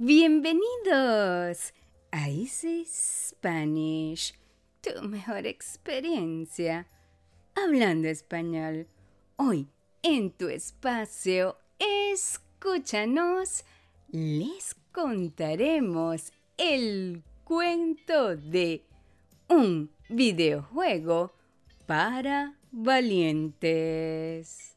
Bienvenidos a Easy Spanish, tu mejor experiencia hablando español. Hoy, en tu espacio, escúchanos, les contaremos el cuento de un videojuego para valientes.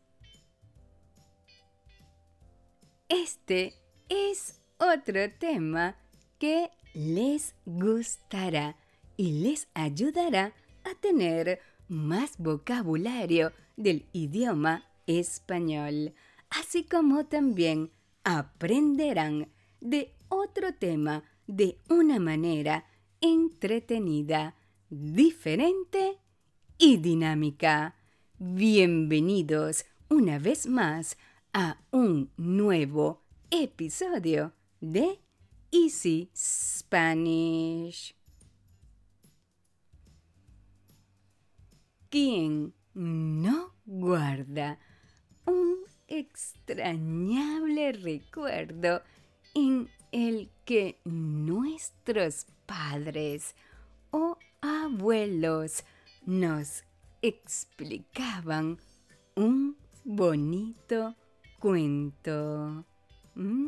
Este es otro tema que les gustará y les ayudará a tener más vocabulario del idioma español, así como también aprenderán de otro tema de una manera entretenida, diferente y dinámica. Bienvenidos una vez más a un nuevo episodio de Easy Spanish. ¿Quién no guarda un extrañable recuerdo en el que nuestros padres o abuelos nos explicaban un bonito cuento. ¿Mm?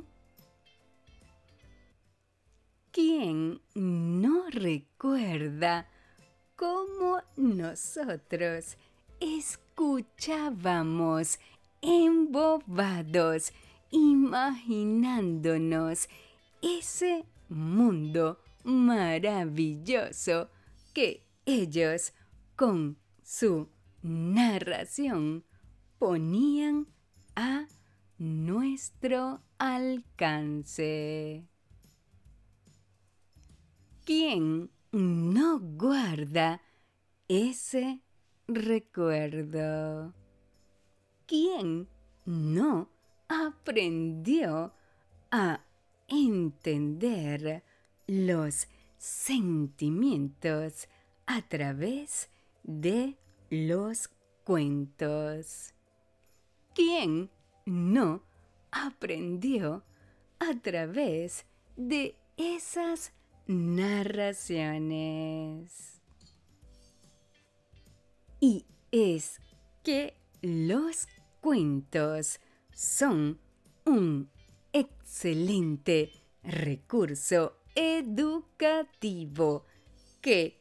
¿Quién no recuerda cómo nosotros escuchábamos embobados, imaginándonos ese mundo maravilloso que ellos con su narración ponían a nuestro alcance. ¿Quién no guarda ese recuerdo? ¿Quién no aprendió a entender los sentimientos a través de los cuentos? ¿Quién no aprendió a través de esas narraciones. Y es que los cuentos son un excelente recurso educativo que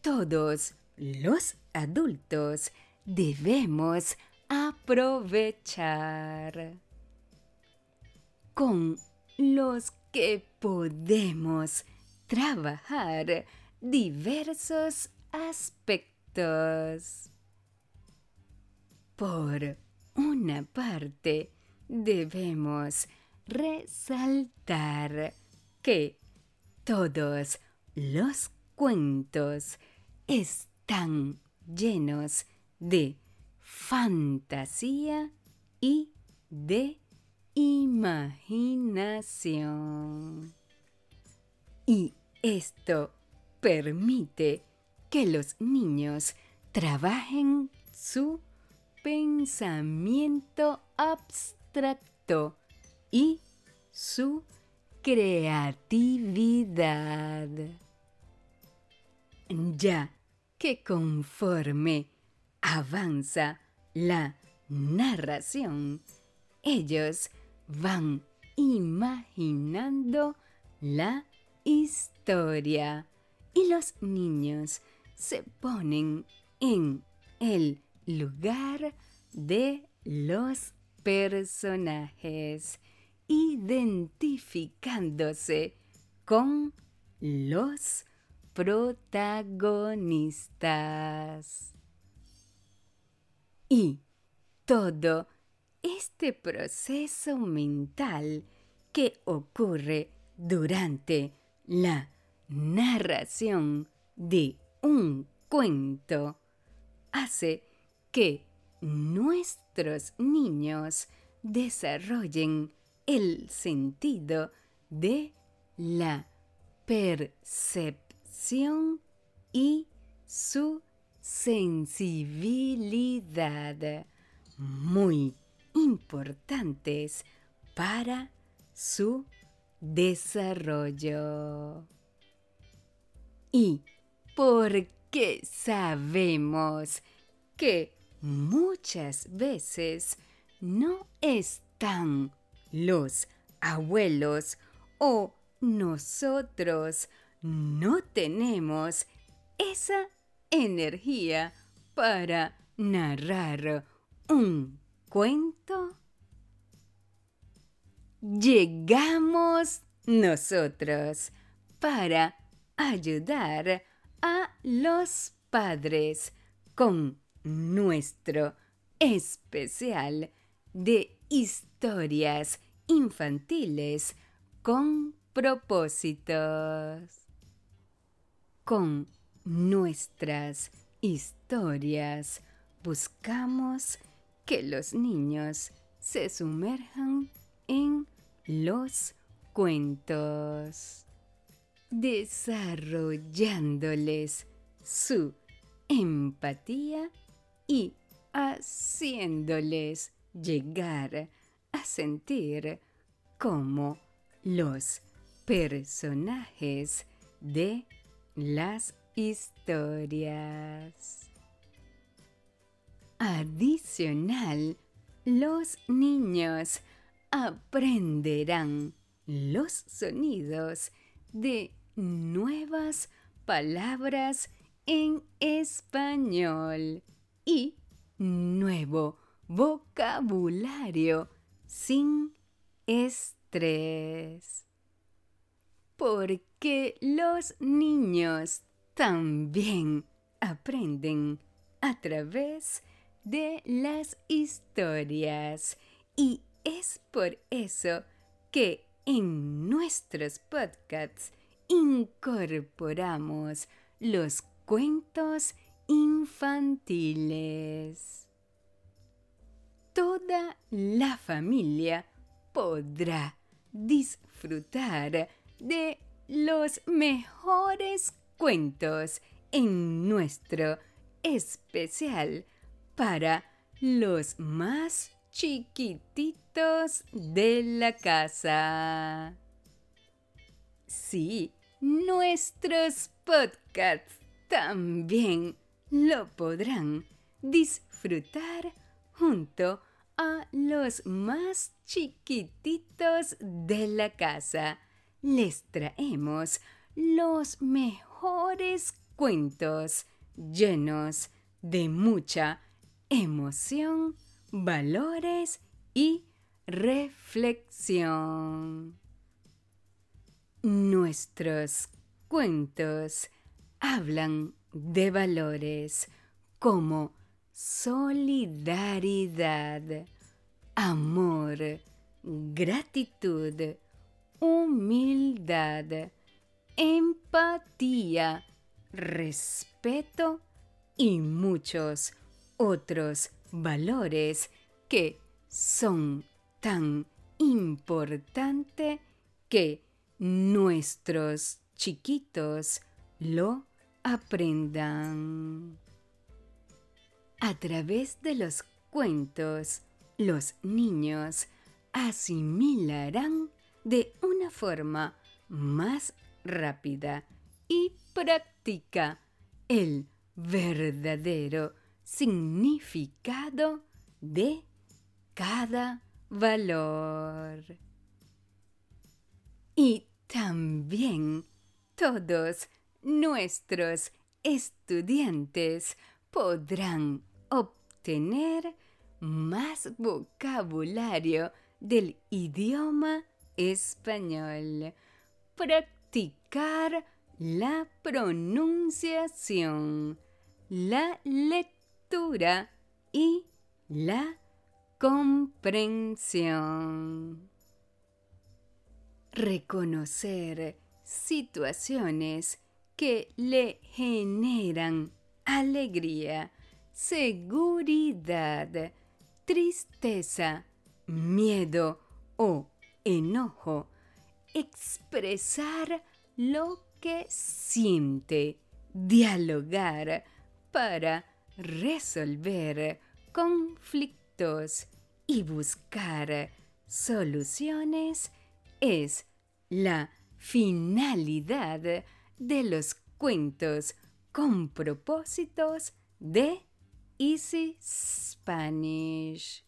todos los adultos debemos aprovechar. Con los que podemos trabajar diversos aspectos. Por una parte, debemos resaltar que todos los cuentos están llenos de fantasía y de imaginación. Y esto permite que los niños trabajen su pensamiento abstracto y su creatividad. Ya que conforme avanza la narración, ellos van imaginando la historia y los niños se ponen en el lugar de los personajes, identificándose con los protagonistas. Y todo este proceso mental que ocurre durante la narración de un cuento hace que nuestros niños desarrollen el sentido de la percepción y su sensibilidad muy importantes para su desarrollo. Y porque sabemos que muchas veces no están los abuelos o nosotros no tenemos esa energía para narrar un cuento, llegamos nosotros para ayudar a los padres con nuestro especial de historias infantiles con propósitos. Con nuestras historias buscamos que los niños se sumerjan en los cuentos, desarrollándoles su empatía y haciéndoles llegar a sentir como los personajes de las historias. Adicional, los niños aprenderán los sonidos de nuevas palabras en español y nuevo vocabulario sin estrés. Porque los niños también aprenden a través de las historias y es por eso que en nuestros podcasts incorporamos los cuentos infantiles. Toda la familia podrá disfrutar de los mejores cuentos en nuestro especial para los más chiquititos de la casa. Sí, nuestros podcasts también lo podrán disfrutar junto a los más chiquititos de la casa. Les traemos los mejores cuentos llenos de mucha emoción, valores y reflexión. Nuestros cuentos hablan de valores como solidaridad, amor, gratitud, humildad, empatía, respeto y muchos otros valores que son tan importantes que nuestros chiquitos lo aprendan. A través de los cuentos, los niños asimilarán de una forma más rápida y práctica el verdadero significado de cada valor. Y también todos nuestros estudiantes podrán obtener más vocabulario del idioma español. Practicar la pronunciación, la lectura y la comprensión. Reconocer situaciones que le generan alegría, seguridad, tristeza, miedo o enojo. Expresar lo que siente, dialogar para resolver conflictos y buscar soluciones es la finalidad de los cuentos con propósitos de Easy Spanish.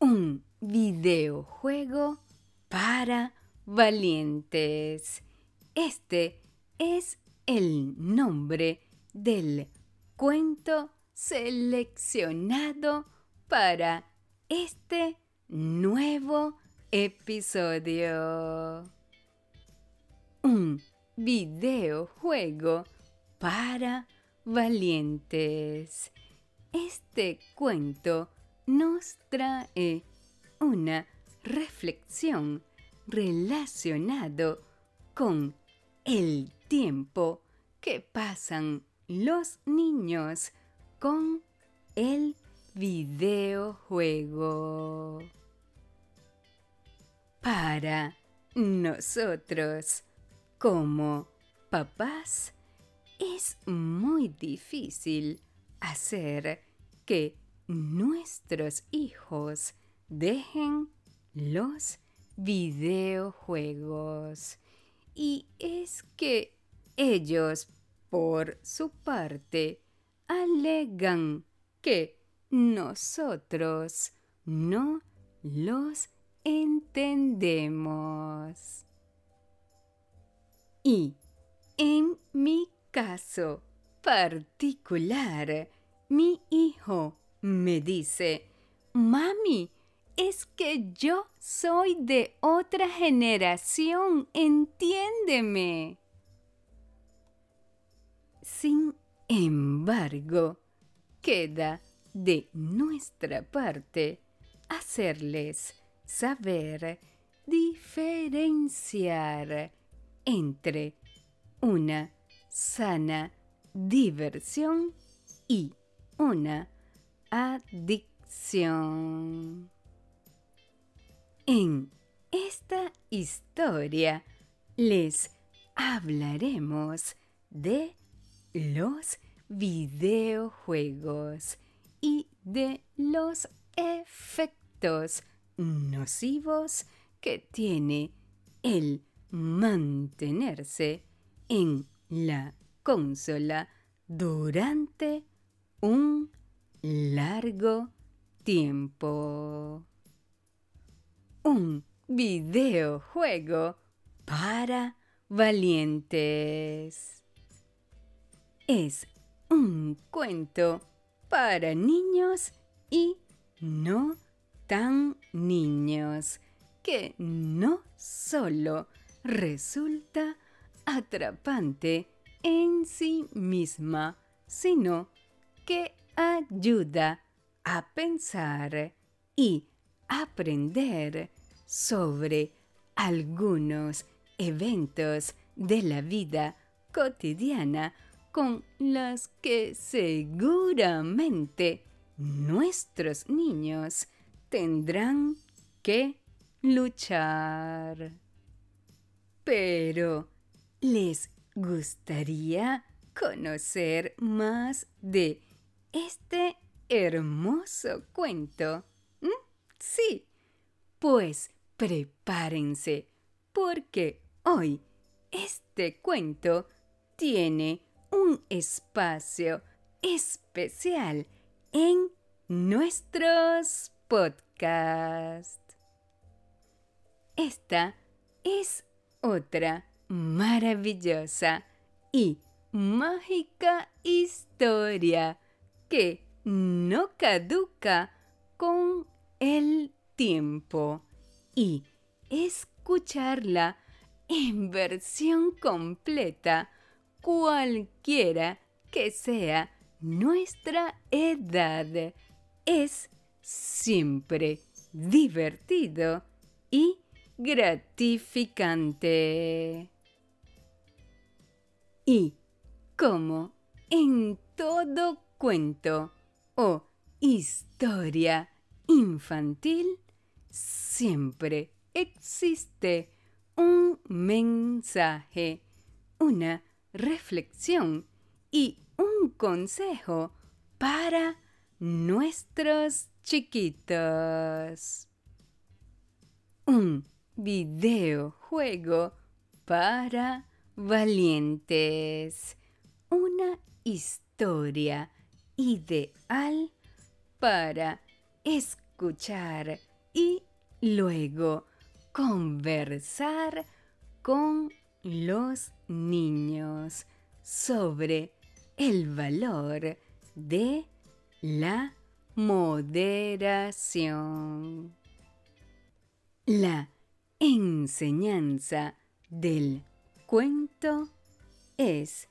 Un videojuego para valientes. Este es el nombre del cuento seleccionado para este nuevo episodio. Un videojuego para valientes. Este cuento nos trae una reflexión relacionado con el tiempo que pasan los niños con el videojuego. Para nosotros, como papás, es muy difícil hacer que nuestros hijos dejen los videojuegos. Y es que ellos, por su parte, alegan que nosotros no los entendemos. Y en mi caso particular, mi hijo me dice, Mami, es que yo soy de otra generación, entiéndeme. Sin embargo, queda de nuestra parte hacerles saber diferenciar entre una sana diversión y una adicción. En esta historia les hablaremos de los videojuegos y de los efectos nocivos que tiene el mantenerse en la consola durante un largo tiempo. Un videojuego para valientes. Es un cuento para niños y no tan niños que no solo resulta atrapante en sí misma, sino que ayuda a pensar y aprender sobre algunos eventos de la vida cotidiana con los que seguramente nuestros niños tendrán que luchar. Pero, ¿les gustaría conocer más de este hermoso cuento? ¿Mm? Sí, pues prepárense, porque hoy este cuento tiene un espacio especial en nuestros podcasts. Esta es otra maravillosa y mágica historia que no caduca con el tiempo y escucharla en versión completa cualquiera que sea nuestra edad es siempre divertido y gratificante. Y como en todo cuento o historia infantil, siempre existe un mensaje, una reflexión y un consejo para nuestros chiquitos. Un videojuego para valientes. Una historia ideal para escuchar y luego conversar con los niños sobre el valor de la moderación. La enseñanza del cuento es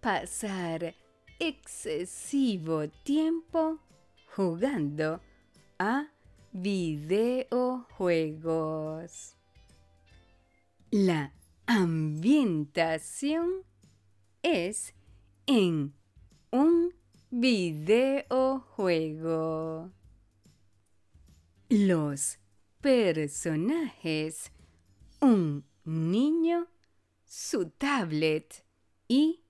pasar excesivo tiempo jugando a videojuegos. La ambientación es en un videojuego. Los personajes, un niño, su tablet y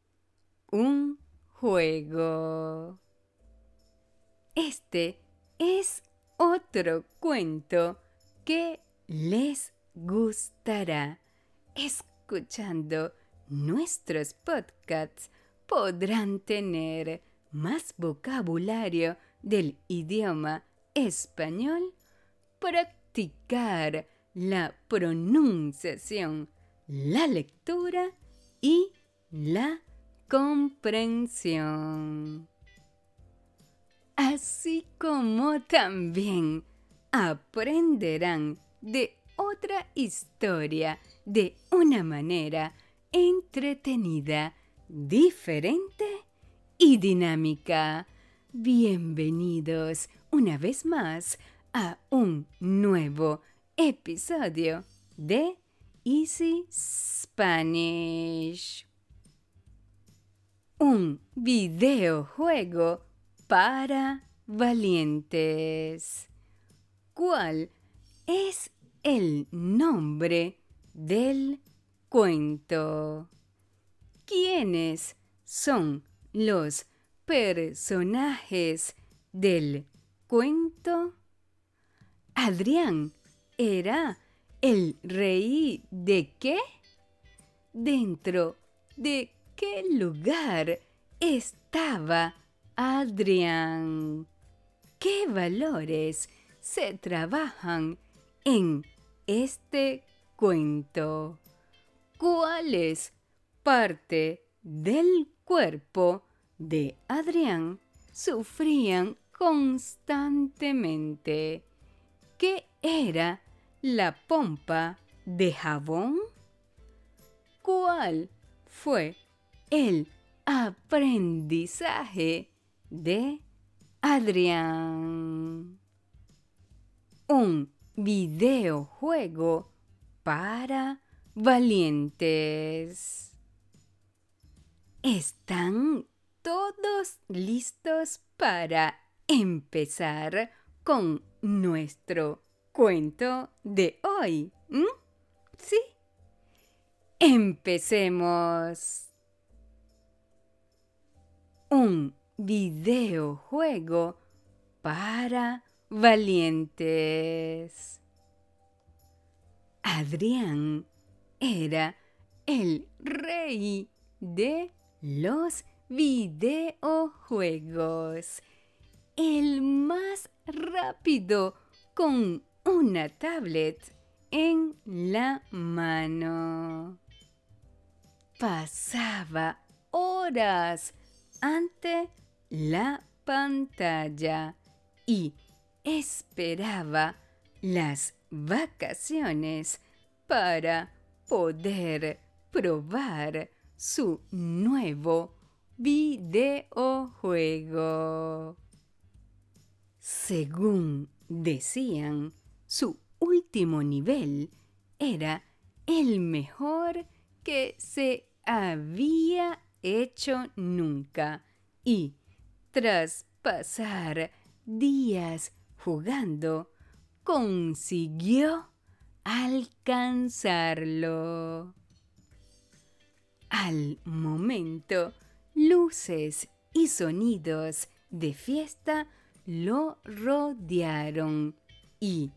un juego. Este es otro cuento que les gustará. Escuchando nuestros podcasts podrán tener más vocabulario del idioma español, practicar la pronunciación, la lectura y la comprensión. Así como también aprenderán de otra historia de una manera entretenida, diferente y dinámica. Bienvenidos una vez más a un nuevo episodio de Easy Spanish. Un videojuego para valientes. ¿Cuál es el nombre del cuento? ¿Quiénes son los personajes del cuento? Adrián era el rey de qué? ¿Dentro de qué lugar estaba Adrián? ¿Qué valores se trabajan en este cuento? ¿Cuáles parte del cuerpo de Adrián sufrían constantemente? ¿Qué era la pompa de jabón? ¿Cuál fue el aprendizaje de Adrián? Un videojuego para valientes. ¿Están todos listos para empezar con nuestro cuento de hoy? ¿Sí? Empecemos. Un videojuego para valientes. Adrián era el rey de los videojuegos. El más rápido con una tablet en la mano. Pasaba horas ante la pantalla y esperaba las vacaciones para poder probar su nuevo videojuego. Según decían, su último nivel era el mejor que se había hecho nunca y tras pasar días jugando, consiguió alcanzarlo. Al momento, luces y sonidos de fiesta lo rodearon y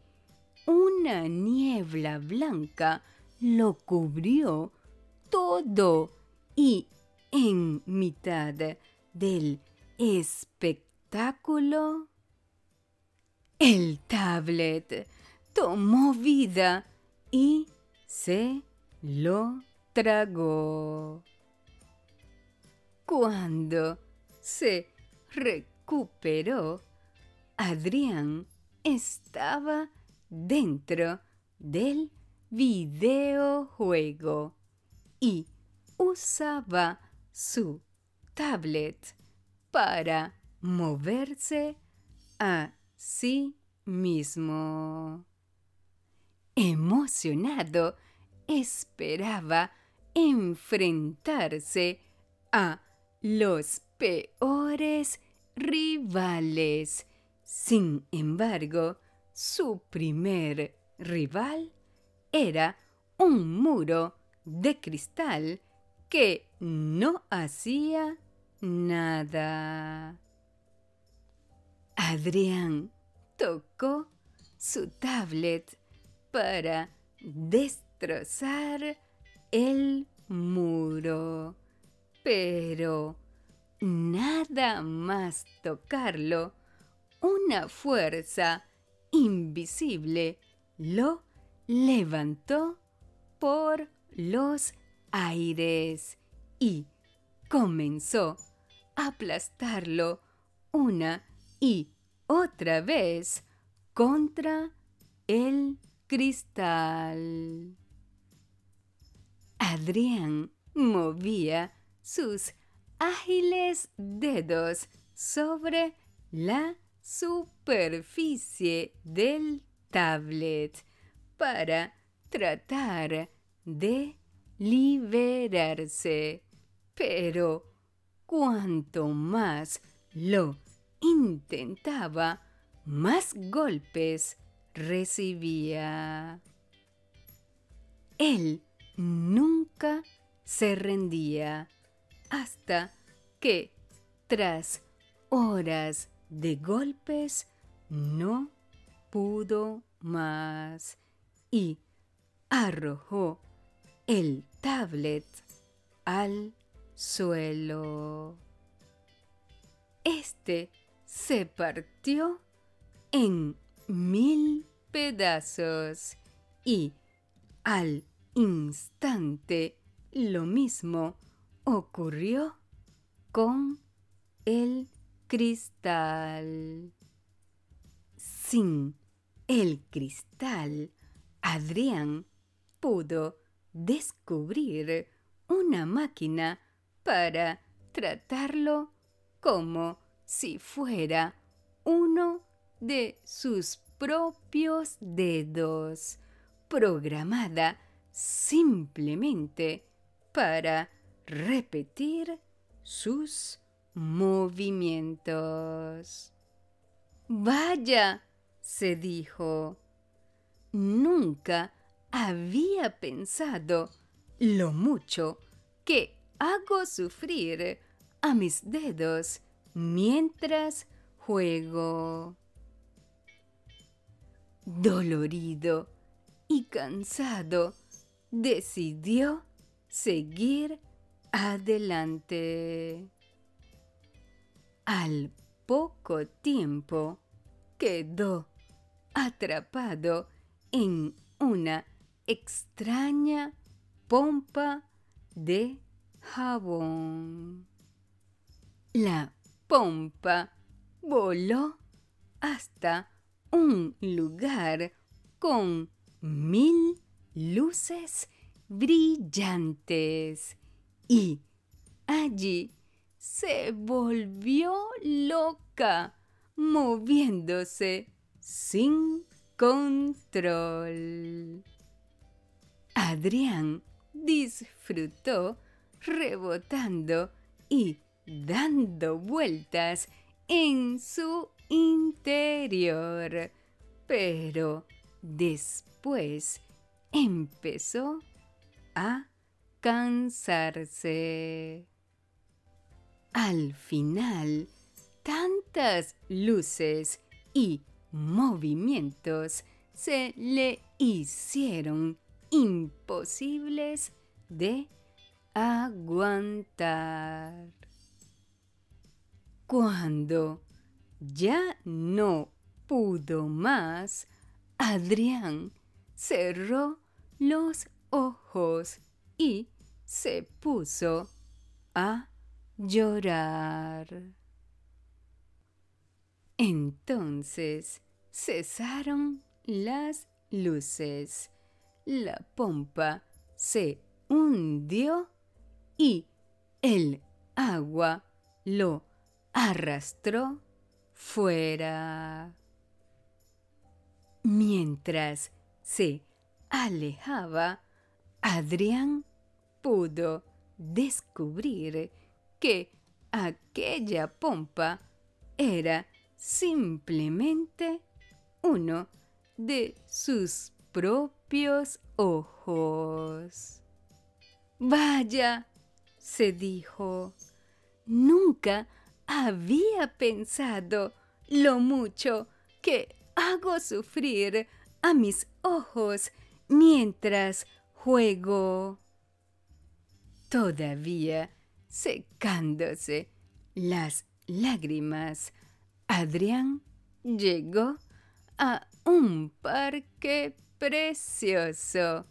una niebla blanca lo cubrió todo y en mitad del espectáculo, el tablet tomó vida y se lo tragó. Cuando se recuperó, Adrián estaba dentro del videojuego y usaba su tablet para moverse a sí mismo. Emocionado, esperaba enfrentarse a los peores rivales. Sin embargo, su primer rival era un muro de cristal que no hacía nada. Adrián tocó su tablet para destrozar el muro, pero nada más tocarlo, una fuerza invisible lo levantó por los aires y comenzó a aplastarlo una y otra vez contra el cristal. Adrián movía sus ágiles dedos sobre la superficie del tablet para tratar de liberarse. Pero cuanto más lo intentaba, más golpes recibía. Él nunca se rendía hasta que, tras horas de golpes, no pudo más y arrojó el tablet al suelo. Este se partió en mil pedazos y al instante lo mismo ocurrió con el cristal. Sin el cristal, Adrián pudo descubrir una máquina para tratarlo como si fuera uno de sus propios dedos, programada simplemente para repetir sus movimientos. Vaya, se dijo, nunca había pensado lo mucho que hago sufrir a mis dedos mientras juego. Dolorido y cansado, decidió seguir adelante. Al poco tiempo quedó atrapado en una extraña pompa de jabón. La pompa voló hasta un lugar con mil luces brillantes y allí se volvió loca, moviéndose sin control. Adrián disfrutó rebotando y dando vueltas en su interior, pero después empezó a cansarse. Al final, tantas luces y movimientos se le hicieron imposibles de aguantar. Cuando ya no pudo más, Adrián cerró los ojos y se puso a llorar. Entonces cesaron las luces, la pompa se hundió y el agua lo arrastró fuera. Mientras se alejaba, Adrián pudo descubrir que aquella pompa era simplemente uno de sus propios ojos. Vaya, se dijo, nunca había pensado lo mucho que hago sufrir a mis ojos mientras juego. Todavía secándose las lágrimas, Adrián llegó a un parque precioso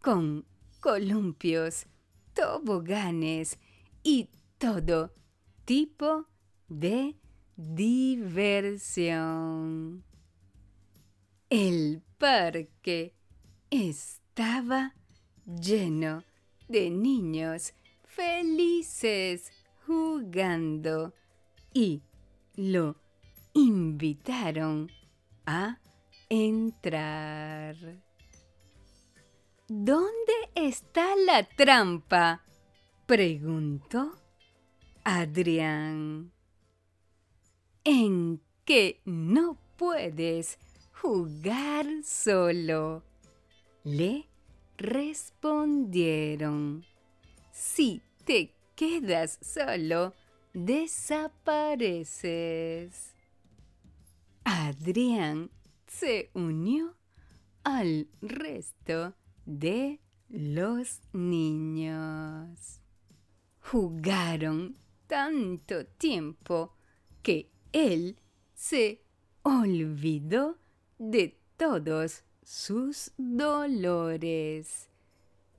con columpios, toboganes y todo tipo de diversión. El parque estaba lleno de niños felices jugando y lo invitaron a entrar. ¿Dónde está la trampa? preguntó Adrián. En que no puedes jugar solo, le respondieron. Si te quedas solo, desapareces. Adrián se unió al resto de los niños. Jugaron tanto tiempo que él se olvidó de todos sus dolores.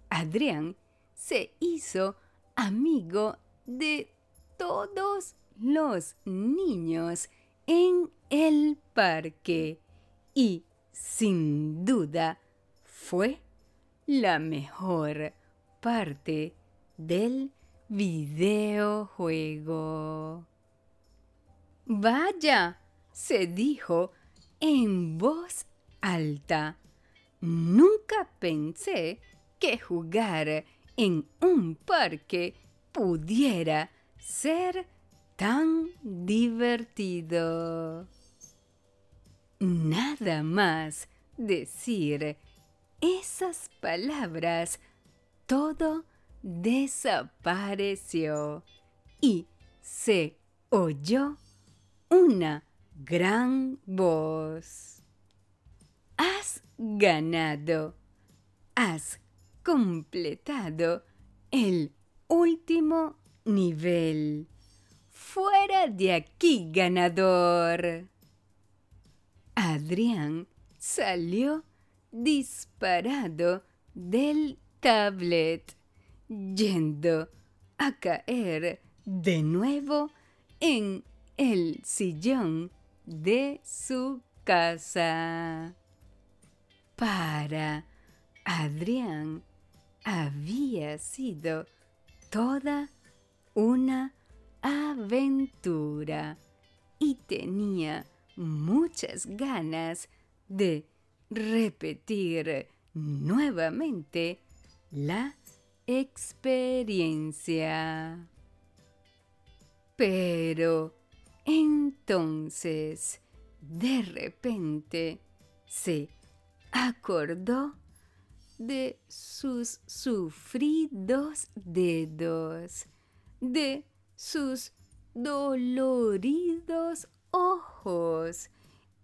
Adrián se hizo amigo de todos los niños en el parque y sin duda fue la mejor parte del videojuego. Vaya, se dijo en voz alta. Nunca pensé que jugar en un parque pudiera ser tan divertido. Nada más decir esas palabras, todo desapareció y se oyó una gran voz. Has ganado. Has completado el último nivel. Fuera de aquí, ganador. Adrián salió disparado del tablet, yendo a caer de nuevo en el sillón de su casa. Para Adrián había sido toda una aventura y tenía muchas ganas de repetir nuevamente la experiencia. Pero entonces, de repente, se acordó de sus sufridos dedos, de sus doloridos ojos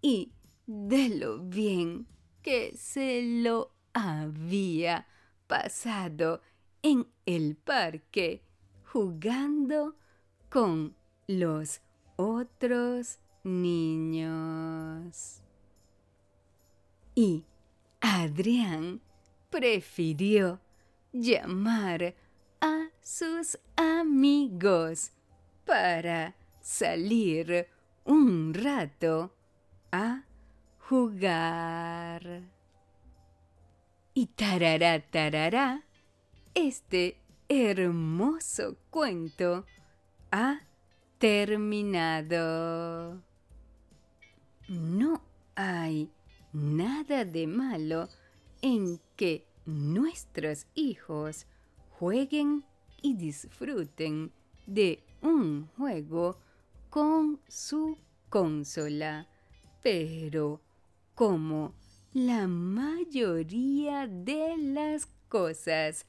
y de lo bien que se lo había pasado en el parque jugando con los otros niños. Y Adrián prefirió llamar a sus amigos para salir un rato a jugar. Y tarará, tarará, este hermoso cuento ha terminado. No hay nada de malo en que nuestros hijos jueguen y disfruten de un juego con su consola, pero como la mayoría de las cosas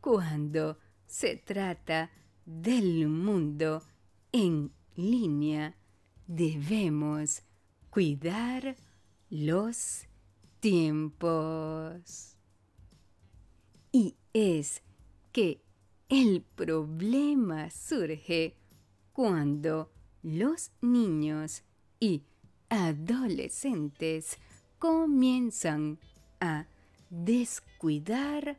cuando se trata del mundo en línea, debemos cuidar los tiempos. Y es que el problema surge cuando los niños y adolescentes comienzan a descuidar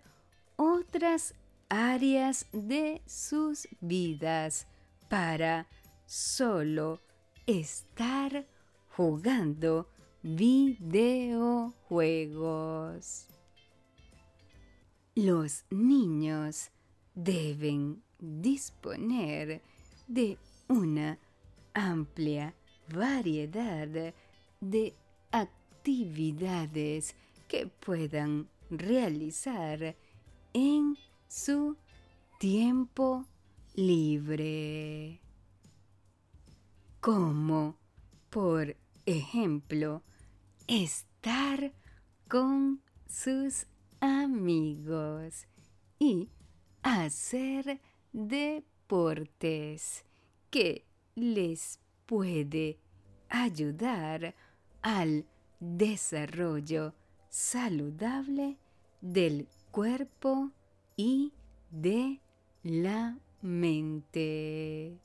otras áreas de sus vidas para solo estar jugando videojuegos. Los niños deben disponer de una amplia variedad de actividades que puedan realizar en su tiempo libre. Como, por ejemplo, estar con sus amigos y hacer deportes que les puede ayudar al desarrollo saludable del cuerpo y de la mente.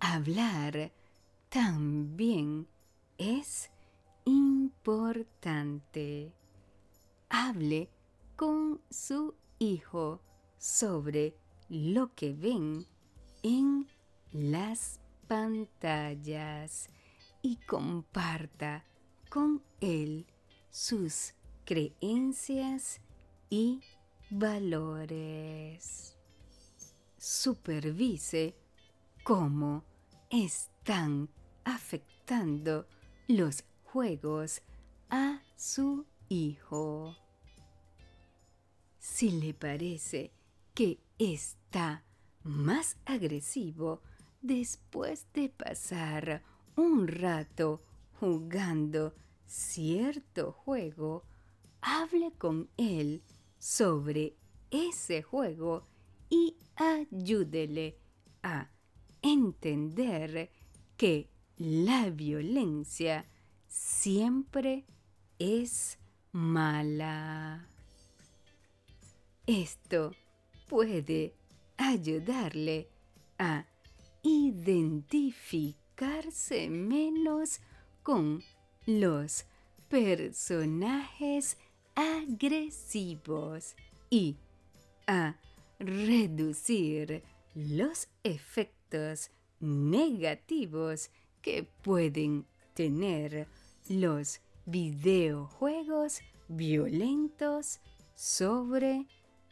Hablar también es importante. Hable con su hijo sobre lo que ven en las pantallas y comparta con él sus creencias y valores. Supervise cómo están afectando los juegos a su hijo. Si le parece que está más agresivo después de pasar un rato jugando cierto juego, hable con él sobre ese juego y ayúdele a entender que la violencia siempre es mala. Esto puede ayudarle a identificarse menos con los personajes agresivos y a reducir los efectos negativos que pueden tener los videojuegos violentos sobre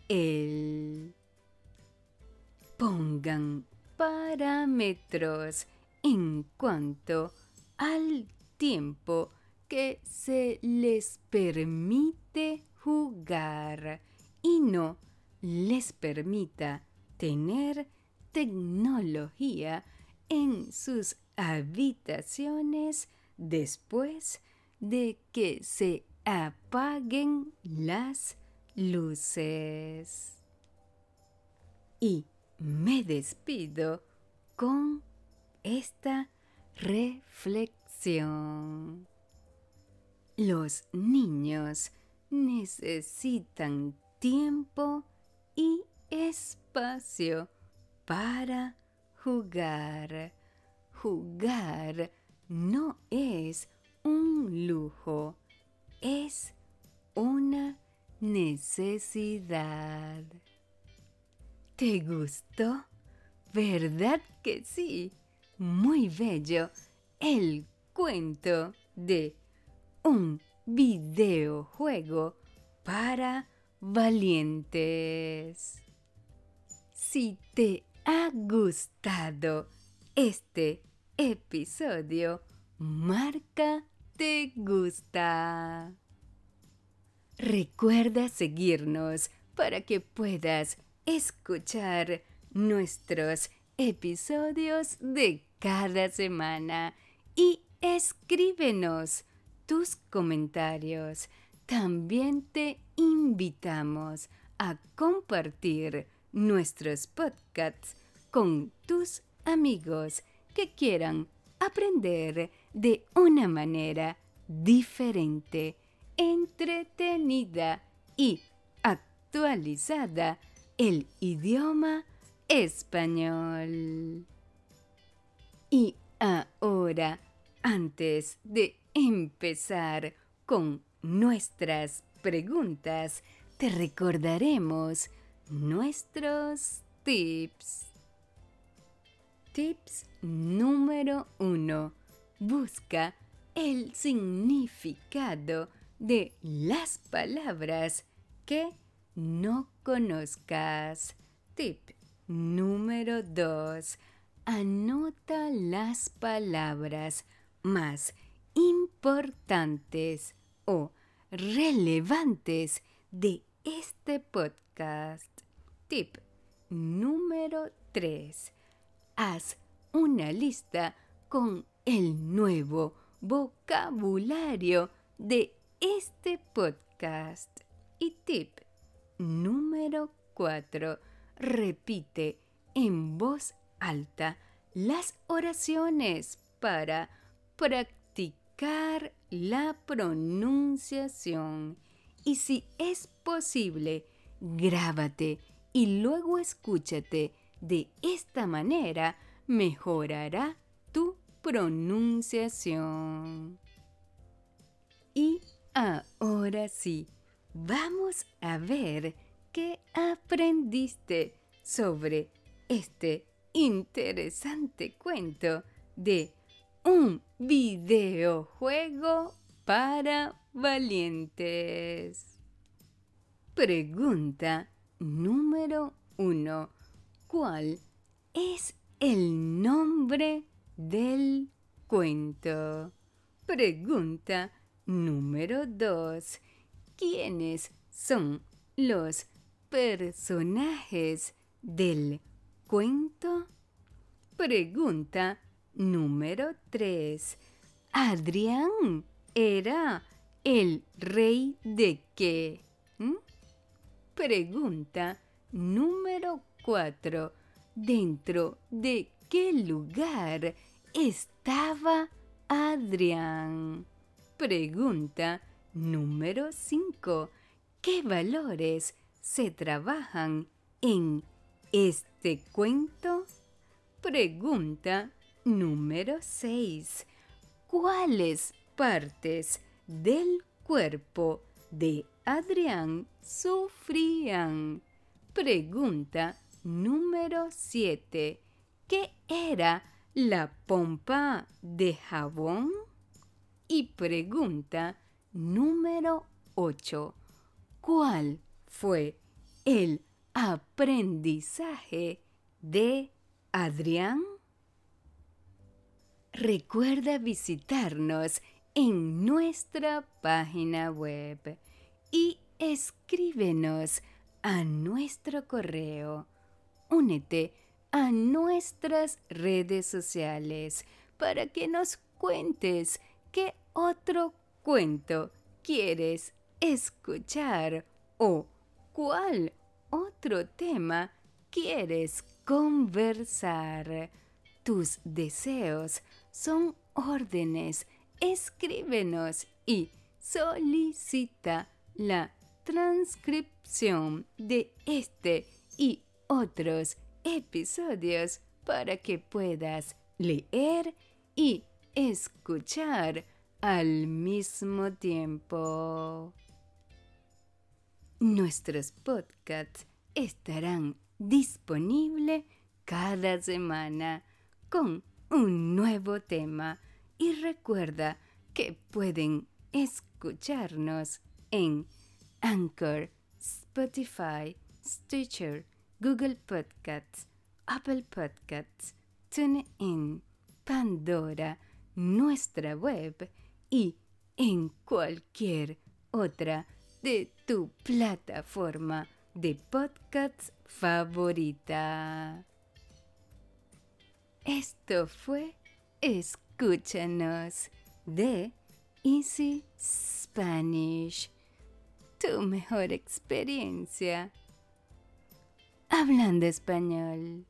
él. Pongan parámetros en cuanto al tiempo que se les permite jugar y no les permita tener tecnología en sus habitaciones después de que se apaguen las luces. Y me despido con esta reflexión. Los niños necesitan tiempo y espacio para jugar. Jugar no es un lujo, es una necesidad. ¿Te gustó? ¿Verdad que sí? Muy bello el cuento de un videojuego para valientes. Si te ha gustado este episodio, marca te gusta. Recuerda seguirnos para que puedas escuchar nuestros episodios de cada semana y escríbenos tus comentarios. También te invitamos a compartir nuestros podcasts con tus amigos que quieran aprender de una manera diferente, entretenida y actualizada el idioma español. Y ahora, antes de empezar con nuestras preguntas, te recordaremos nuestros tips. Tips número uno. Busca el significado de las palabras que no conozcas. Tip número 2. Anota las palabras más importantes o relevantes de este podcast. Tip número 3. Haz una lista con el nuevo vocabulario de este podcast. Y tip número 4. Repite en voz alta las oraciones para practicar la pronunciación. Y si es posible, grábate y luego escúchate. De esta manera mejorará tu pronunciación. Y ahora sí, vamos a ver qué aprendiste sobre este interesante cuento de un videojuego para valientes. Pregunta número uno. ¿Cuál es el nombre del cuento? Pregunta número dos. ¿Quiénes son los personajes del cuento? Pregunta número 3. Adrián era el rey de qué? ¿Mm? Pregunta número 4. ¿Dentro de qué lugar estaba Adrián? Pregunta número 5. ¿Qué valores se trabajan en este cuento? Pregunta número 6. ¿Cuáles partes del cuerpo de Adrián sufrían? Pregunta número 7. ¿Qué era la pompa de jabón? Y pregunta número 8. ¿Cuál fue el aprendizaje de Adrián? Recuerda visitarnos en nuestra página web y escríbenos a nuestro correo. Únete a nuestras redes sociales para que nos cuentes qué otro cuento quieres escuchar o cuál otro tema quieres conversar. Tus deseos son órdenes. Escríbenos y solicita la transcripción de este y otros episodios para que puedas leer y escuchar al mismo tiempo. Nuestros podcasts estarán disponibles cada semana con un nuevo tema y recuerda que pueden escucharnos en Anchor, Spotify, Stitcher, Google Podcasts, Apple Podcasts, TuneIn, Pandora, nuestra web y en cualquier otra de tu plataforma de podcast favorita. Esto fue Escúchanos de Easy Spanish, tu mejor experiencia hablando español.